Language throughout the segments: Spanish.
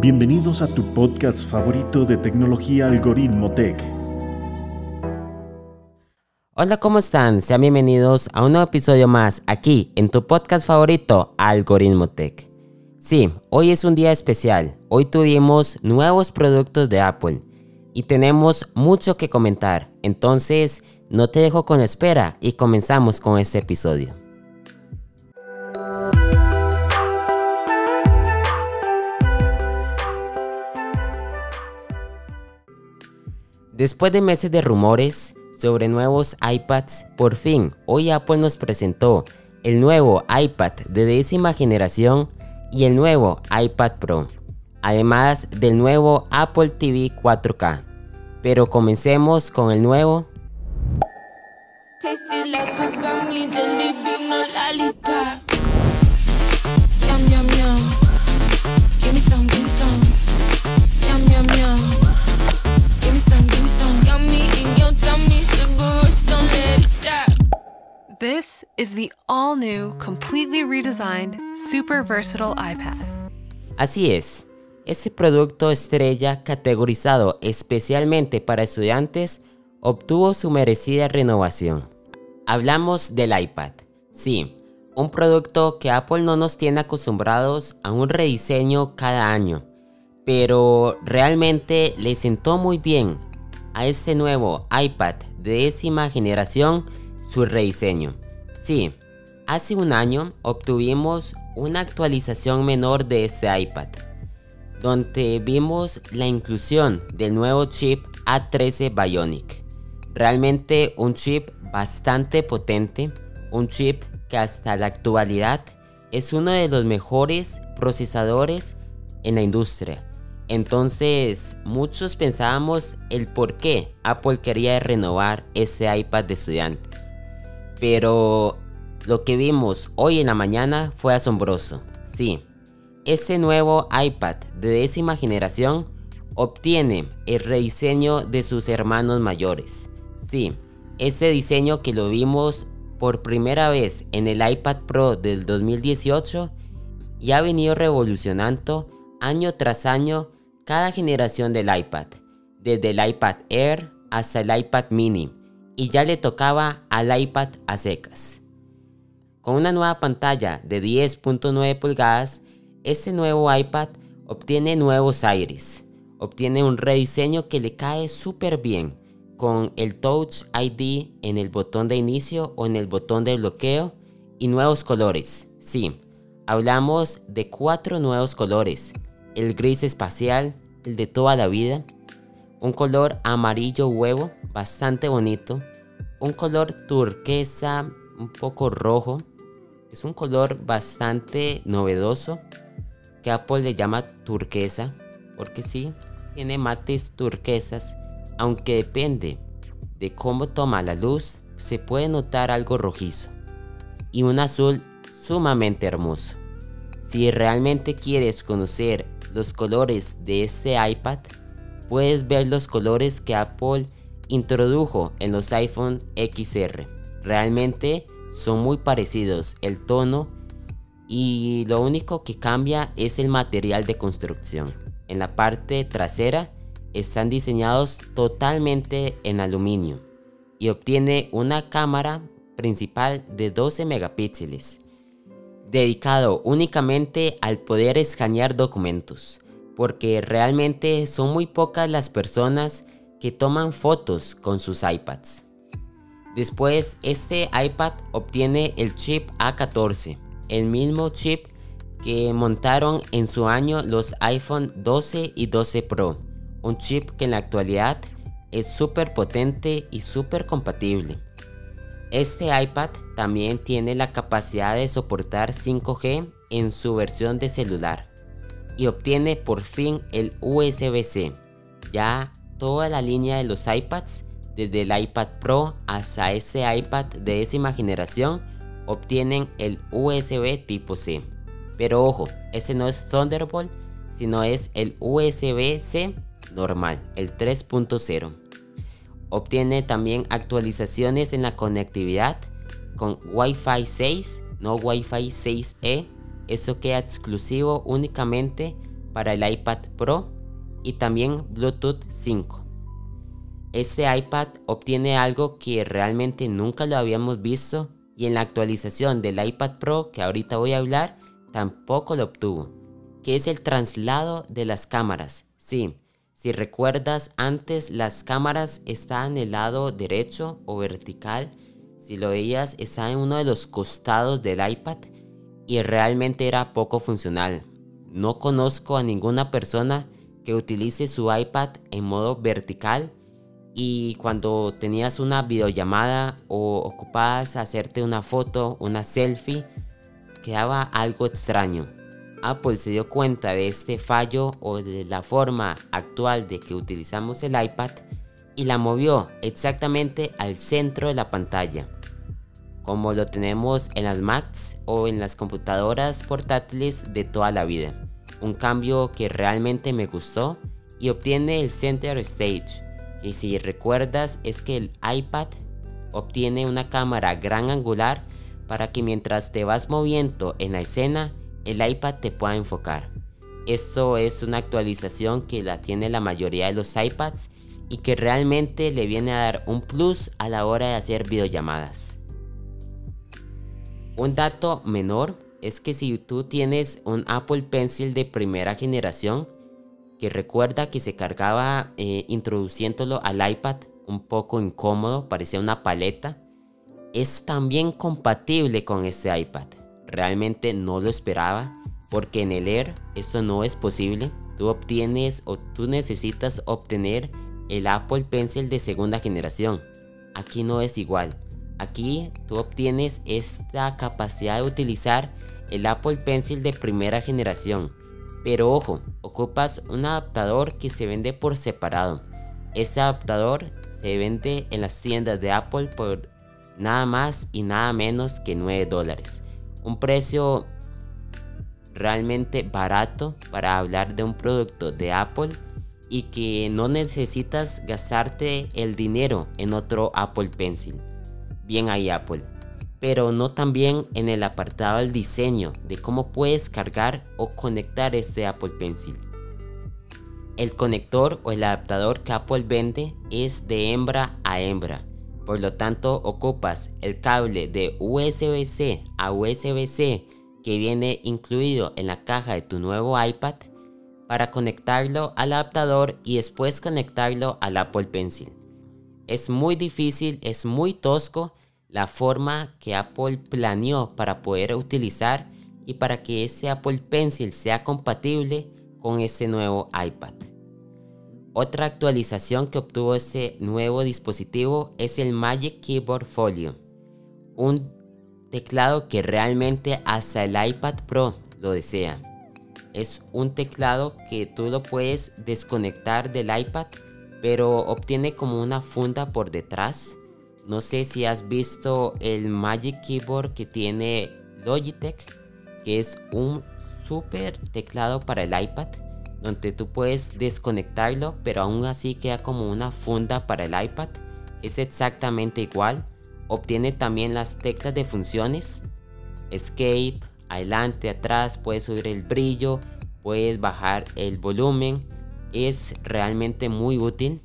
Bienvenidos a tu podcast favorito de tecnología Algoritmo Tech. Hola, ¿cómo están? Sean bienvenidos a un nuevo episodio más aquí en tu podcast favorito Algoritmo Tech. Sí, hoy es un día especial. Hoy tuvimos nuevos productos de Apple y tenemos mucho que comentar. Entonces, no te dejo con espera y comenzamos con este episodio. Después de meses de rumores sobre nuevos iPads, por fin hoy Apple nos presentó el nuevo iPad de décima generación y el nuevo iPad Pro, además del nuevo Apple TV 4K. Pero comencemos con el nuevo This is the all new, completely redesigned, super versatile iPad. Así es, este producto estrella categorizado especialmente para estudiantes obtuvo su merecida renovación. Hablamos del iPad. Sí, un producto que Apple no nos tiene acostumbrados a un rediseño cada año, pero realmente le sentó muy bien a este nuevo iPad de décima generación su rediseño. Sí, hace un año obtuvimos una actualización menor de este iPad, donde vimos la inclusión del nuevo chip A13 Bionic. Realmente un chip bastante potente, un chip que hasta la actualidad es uno de los mejores procesadores en la industria. Entonces, muchos pensábamos el por qué Apple quería renovar ese iPad de estudiantes. Pero lo que vimos hoy en la mañana fue asombroso. Sí, ese nuevo iPad de décima generación obtiene el rediseño de sus hermanos mayores. Sí, ese diseño que lo vimos por primera vez en el iPad Pro del 2018 y ha venido revolucionando año tras año cada generación del iPad, desde el iPad Air hasta el iPad mini y ya le tocaba al iPad a secas. Con una nueva pantalla de 10.9 pulgadas, este nuevo iPad obtiene nuevos aires, obtiene un rediseño que le cae súper bien con el Touch ID en el botón de inicio o en el botón de bloqueo y nuevos colores. Sí, hablamos de cuatro nuevos colores, el gris espacial, el de toda la vida, un color amarillo huevo bastante bonito, un color turquesa un poco rojo, es un color bastante novedoso que Apple le llama turquesa, porque sí, tiene mates turquesas, aunque depende de cómo toma la luz, se puede notar algo rojizo y un azul sumamente hermoso. Si realmente quieres conocer los colores de este iPad, puedes ver los colores que Apple introdujo en los iPhone XR. Realmente son muy parecidos el tono y lo único que cambia es el material de construcción. En la parte trasera están diseñados totalmente en aluminio y obtiene una cámara principal de 12 megapíxeles, dedicado únicamente al poder escanear documentos, porque realmente son muy pocas las personas que toman fotos con sus iPads. Después, este iPad obtiene el chip A14, el mismo chip que montaron en su año los iPhone 12 y 12 Pro, un chip que en la actualidad es súper potente y súper compatible. Este iPad también tiene la capacidad de soportar 5G en su versión de celular y obtiene por fin el USB-C, ya toda la línea de los iPads, desde el iPad Pro hasta ese iPad de décima generación, obtienen el USB tipo C. Pero ojo, ese no es Thunderbolt, sino es el USB-C normal, el 3.0. Obtiene también actualizaciones en la conectividad con Wi-Fi 6, no Wi-Fi 6E. Eso queda exclusivo únicamente para el iPad Pro y también Bluetooth 5. Este iPad obtiene algo que realmente nunca lo habíamos visto y en la actualización del iPad Pro que ahorita voy a hablar tampoco lo obtuvo, que es el traslado de las cámaras. Sí, si recuerdas antes las cámaras estaban en el lado derecho o vertical, si lo veías estaba en uno de los costados del iPad y realmente era poco funcional. No conozco a ninguna persona que utilice su iPad en modo vertical y cuando tenías una videollamada o ocupabas hacerte una foto, una selfie, quedaba algo extraño. Apple se dio cuenta de este fallo o de la forma actual de que utilizamos el iPad y la movió exactamente al centro de la pantalla, como lo tenemos en las Macs o en las computadoras portátiles de toda la vida. Un cambio que realmente me gustó y obtiene el Center Stage. Y si recuerdas es que el iPad obtiene una cámara gran angular para que mientras te vas moviendo en la escena, el iPad te pueda enfocar. Esto es una actualización que la tiene la mayoría de los iPads y que realmente le viene a dar un plus a la hora de hacer videollamadas. Un dato menor es que si tú tienes un Apple Pencil de primera generación, que recuerda que se cargaba eh, introduciéndolo al iPad un poco incómodo, parecía una paleta, es también compatible con este iPad. Realmente no lo esperaba porque en el Air esto no es posible. Tú obtienes o tú necesitas obtener el Apple Pencil de segunda generación. Aquí no es igual. Aquí tú obtienes esta capacidad de utilizar el Apple Pencil de primera generación. Pero ojo, ocupas un adaptador que se vende por separado. Este adaptador se vende en las tiendas de Apple por nada más y nada menos que 9 dólares. Un precio realmente barato para hablar de un producto de Apple y que no necesitas gastarte el dinero en otro Apple Pencil. Bien ahí Apple. Pero no también en el apartado del diseño de cómo puedes cargar o conectar este Apple Pencil. El conector o el adaptador que Apple vende es de hembra a hembra por lo tanto, ocupas el cable de USB-C a USB-C que viene incluido en la caja de tu nuevo iPad para conectarlo al adaptador y después conectarlo al Apple Pencil. Es muy difícil, es muy tosco la forma que Apple planeó para poder utilizar y para que ese Apple Pencil sea compatible con este nuevo iPad. Otra actualización que obtuvo este nuevo dispositivo es el Magic Keyboard Folio, un teclado que realmente hasta el iPad Pro lo desea. Es un teclado que tú lo puedes desconectar del iPad, pero obtiene como una funda por detrás. No sé si has visto el Magic Keyboard que tiene Logitech, que es un super teclado para el iPad donde tú puedes desconectarlo, pero aún así queda como una funda para el iPad. Es exactamente igual. Obtiene también las teclas de funciones. Escape, adelante, atrás, puedes subir el brillo, puedes bajar el volumen. Es realmente muy útil.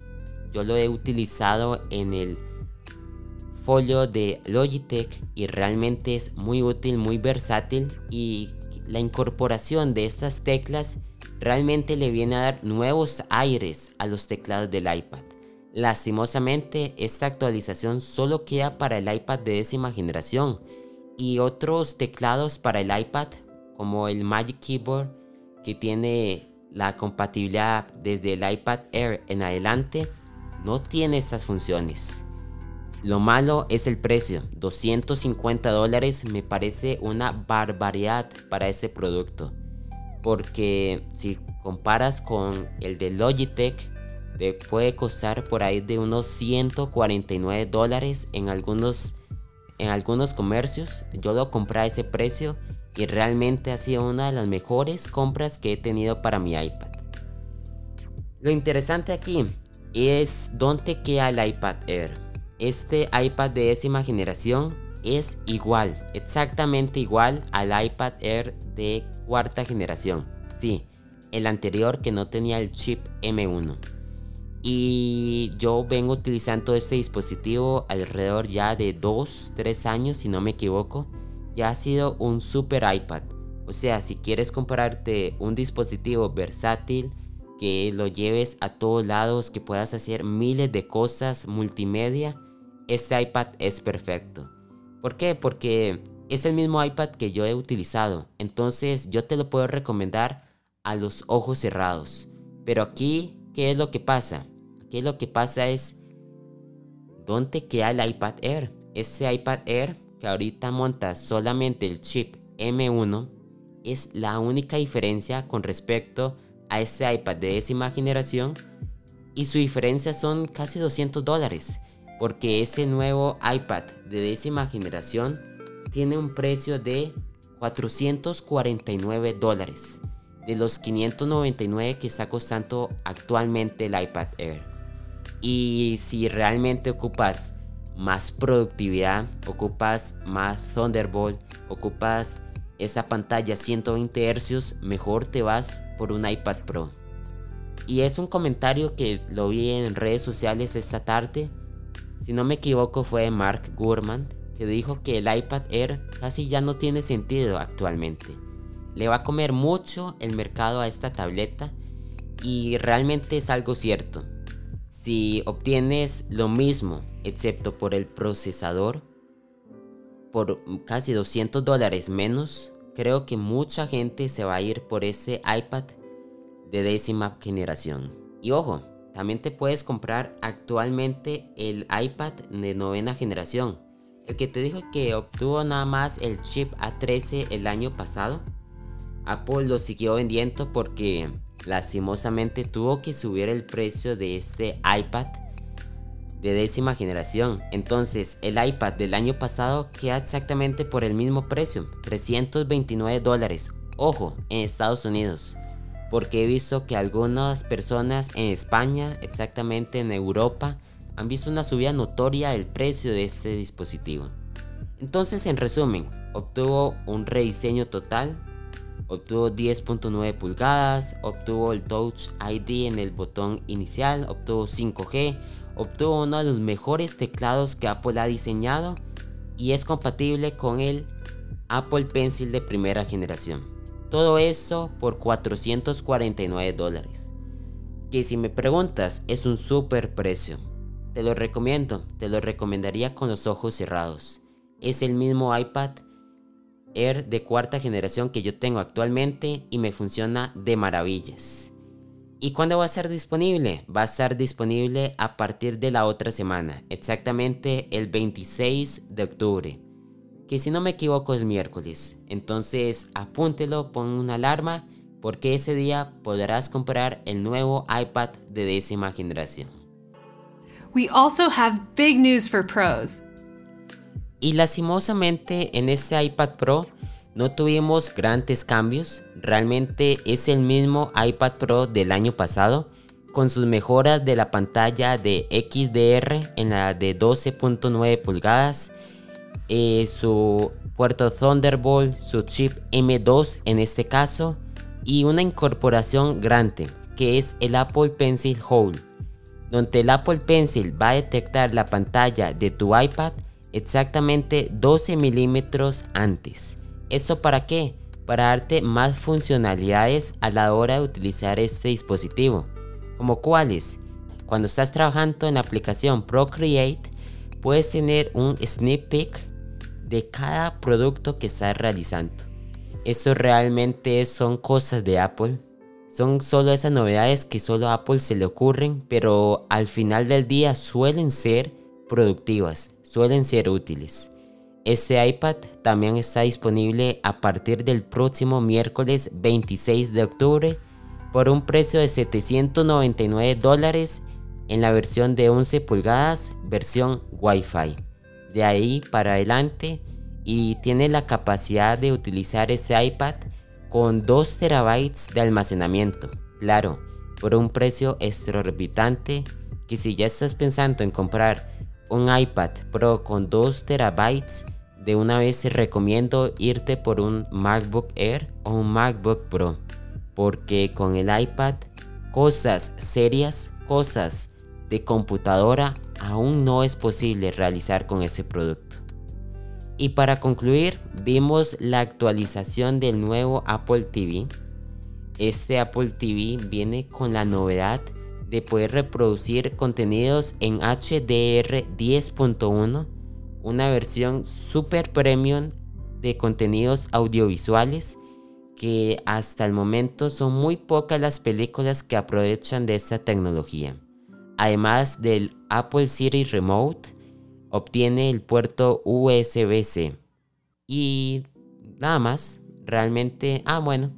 Yo lo he utilizado en el folio de Logitech y realmente es muy útil, muy versátil y la incorporación de estas teclas realmente le viene a dar nuevos aires a los teclados del iPad. Lastimosamente, esta actualización solo queda para el iPad de décima generación y otros teclados para el iPad, como el Magic Keyboard, que tiene la compatibilidad desde el iPad Air en adelante, no tiene estas funciones. Lo malo es el precio, 250 dólares me parece una barbaridad para ese producto porque si comparas con el de Logitech, te puede costar por ahí de unos 149 dólares en algunos, en algunos comercios. Yo lo compré a ese precio y realmente ha sido una de las mejores compras que he tenido para mi iPad. Lo interesante aquí es dónde queda el iPad Air. Este iPad de décima generación es igual, exactamente igual al iPad Air de cuarta generación. Sí, el anterior que no tenía el chip M1. Y yo vengo utilizando este dispositivo alrededor ya de 2, 3 años, si no me equivoco. Ya ha sido un super iPad. O sea, si quieres comprarte un dispositivo versátil, que lo lleves a todos lados, que puedas hacer miles de cosas multimedia, este iPad es perfecto. ¿Por qué? Porque es el mismo iPad que yo he utilizado. Entonces yo te lo puedo recomendar a los ojos cerrados. Pero aquí, ¿qué es lo que pasa? Aquí lo que pasa es, ¿dónde queda el iPad Air? Ese iPad Air que ahorita monta solamente el chip M1 es la única diferencia con respecto a ese iPad de décima generación y su diferencia son casi 200 dólares porque ese nuevo iPad de décima generación tiene un precio de 449 dólares de los 599 que está costando actualmente el iPad Air. Y si realmente ocupas más productividad, ocupas más Thunderbolt, ocupas esa pantalla 120 Hz, mejor te vas por un iPad Pro. Y es un comentario que lo vi en redes sociales esta tarde. Si no me equivoco fue Mark Gurman, que dijo que el iPad Air casi ya no tiene sentido actualmente. Le va a comer mucho el mercado a esta tableta y realmente es algo cierto. Si obtienes lo mismo, excepto por el procesador, por casi 200 dólares menos, creo que mucha gente se va a ir por ese iPad de décima generación. Y ojo, también te puedes comprar actualmente el iPad de novena generación. El que te dijo que obtuvo nada más el chip A13 el año pasado. Apple lo siguió vendiendo porque lastimosamente tuvo que subir el precio de este iPad de décima generación. Entonces el iPad del año pasado queda exactamente por el mismo precio, 329 dólares. Ojo, en Estados Unidos. Porque he visto que algunas personas en España, exactamente en Europa, han visto una subida notoria del precio de este dispositivo. Entonces, en resumen, obtuvo un rediseño total, obtuvo 10.9 pulgadas, obtuvo el Touch ID en el botón inicial, obtuvo 5G, obtuvo uno de los mejores teclados que Apple ha diseñado y es compatible con el Apple Pencil de primera generación. Todo eso por 449 dólares. Que si me preguntas es un super precio. Te lo recomiendo, te lo recomendaría con los ojos cerrados. Es el mismo iPad Air de cuarta generación que yo tengo actualmente y me funciona de maravillas. ¿Y cuándo va a ser disponible? Va a estar disponible a partir de la otra semana, exactamente el 26 de octubre, que si no me equivoco es miércoles. Entonces apúntelo, pon una alarma, porque ese día podrás comprar el nuevo iPad de décima generación. We also have big news for pros. Y lastimosamente en este iPad Pro no tuvimos grandes cambios, realmente es el mismo iPad Pro del año pasado, con sus mejoras de la pantalla de XDR en la de 12.9 pulgadas, eh, su puerto Thunderbolt, su chip M2 en este caso, y una incorporación grande que es el Apple Pencil Hole, donde el Apple Pencil va a detectar la pantalla de tu iPad exactamente 12 milímetros antes. ¿Eso para qué? Para darte más funcionalidades a la hora de utilizar este dispositivo. ¿Como cuáles? Cuando estás trabajando en la aplicación Procreate, puedes tener un sneak peek de cada producto que estás realizando. Eso realmente son cosas de Apple. Son solo esas novedades que solo a Apple se le ocurren, pero al final del día suelen ser productivas, suelen ser útiles. Este iPad también está disponible a partir del próximo miércoles 26 de octubre por un precio de 799 dólares en la versión de 11 pulgadas, versión Wi-Fi. De ahí para adelante y tiene la capacidad de utilizar este iPad con 2 terabytes de almacenamiento. Claro, por un precio exorbitante que si ya estás pensando en comprar un iPad Pro con 2 terabytes, de una vez recomiendo irte por un MacBook Air o un MacBook Pro. porque con el iPad cosas serias, cosas de computadora aún no es posible realizar con ese producto. Y para concluir, vimos la actualización del nuevo Apple TV. Este Apple TV viene con la novedad de poder reproducir contenidos en HDR 10.1, una versión super premium de contenidos audiovisuales que hasta el momento son muy pocas las películas que aprovechan de esta tecnología. Además del Apple Siri Remote, obtiene el puerto USB-C. Y nada más, realmente, ah bueno,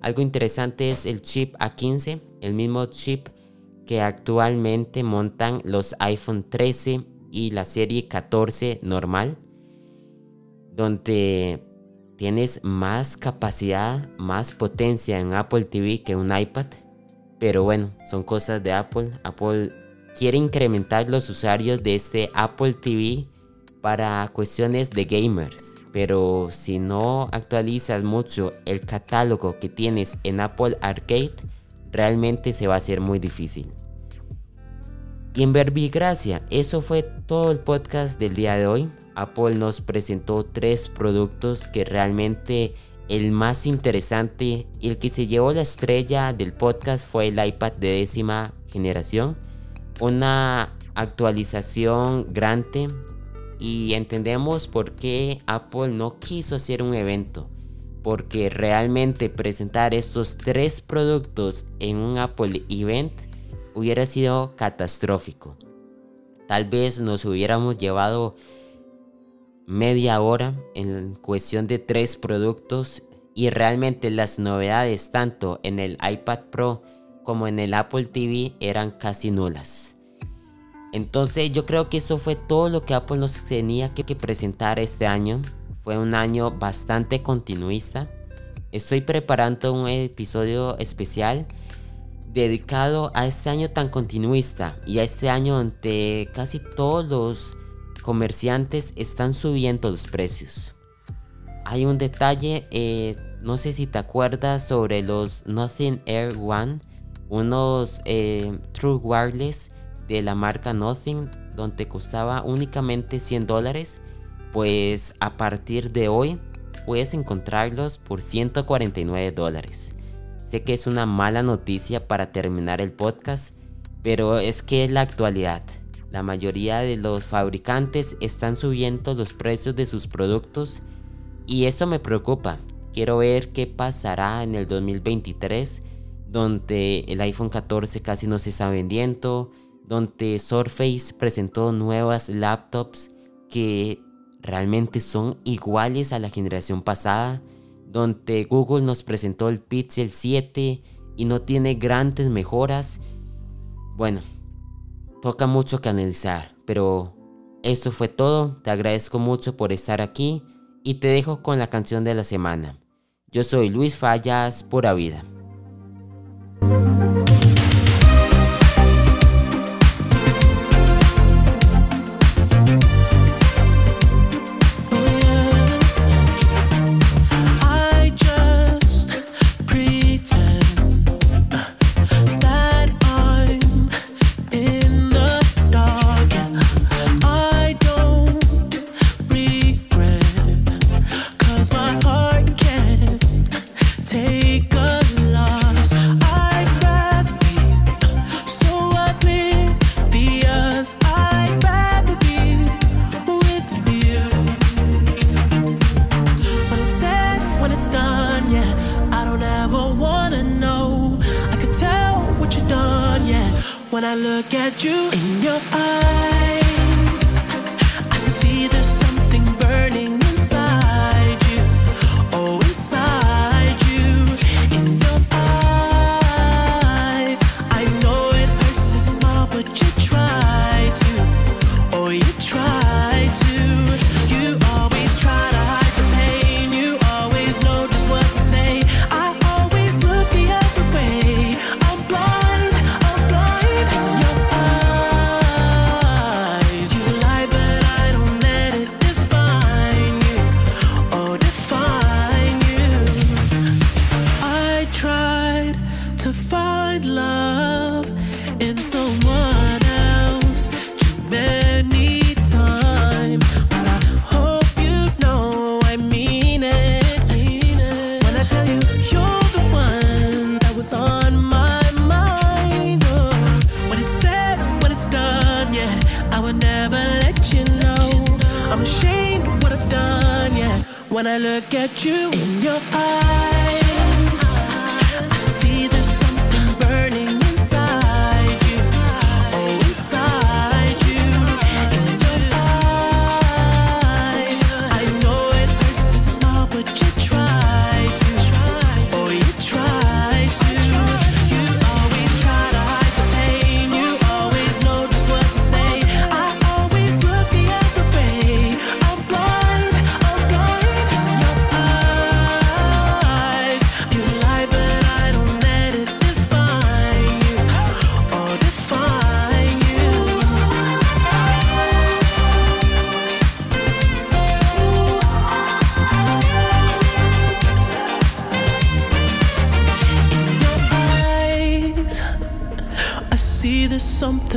algo interesante es el chip A15, el mismo chip que actualmente montan los iPhone 13 y la serie 14 normal, donde tienes más capacidad, más potencia en Apple TV que un iPad. Pero bueno, son cosas de Apple. Apple quiere incrementar los usuarios de este Apple TV para cuestiones de gamers. Pero si no actualizas mucho el catálogo que tienes en Apple Arcade, realmente se va a hacer muy difícil. Y en verbigracia, eso fue todo el podcast del día de hoy. Apple nos presentó tres productos que realmente el más interesante y el que se llevó la estrella del podcast fue el iPad de décima generación. Una actualización grande y entendemos por qué Apple no quiso hacer un evento. Porque realmente presentar estos tres productos en un Apple Event hubiera sido catastrófico. Tal vez nos hubiéramos llevado media hora en cuestión de tres productos y realmente las novedades tanto en el iPad Pro como en el Apple TV eran casi nulas. Entonces yo creo que eso fue todo lo que Apple nos tenía que, presentar este año. Fue un año bastante continuista. Estoy preparando un episodio especial dedicado a este año tan continuista y a este año donde casi todos los comerciantes están subiendo los precios. Hay un detalle, eh, no sé si te acuerdas sobre los Nothing Air One, unos eh, True Wireless de la marca Nothing, donde costaba únicamente 100 dólares. Pues a partir de hoy puedes encontrarlos por 149 dólares. Sé que es una mala noticia para terminar el podcast, pero es que es la actualidad. La mayoría de los fabricantes están subiendo los precios de sus productos y eso me preocupa. Quiero ver qué pasará en el 2023, donde el iPhone 14 casi no se está vendiendo, donde Surface presentó nuevas laptops que realmente son iguales a la generación pasada, donde Google nos presentó el Pixel 7 y no tiene grandes mejoras. Bueno, toca mucho que analizar, pero eso fue todo. Te agradezco mucho por estar aquí y te dejo con la canción de la semana. Yo soy Luis Fallas, pura vida. Look at you would never let you know. I'm ashamed of what I've done, yeah. When I look at you in your eyes.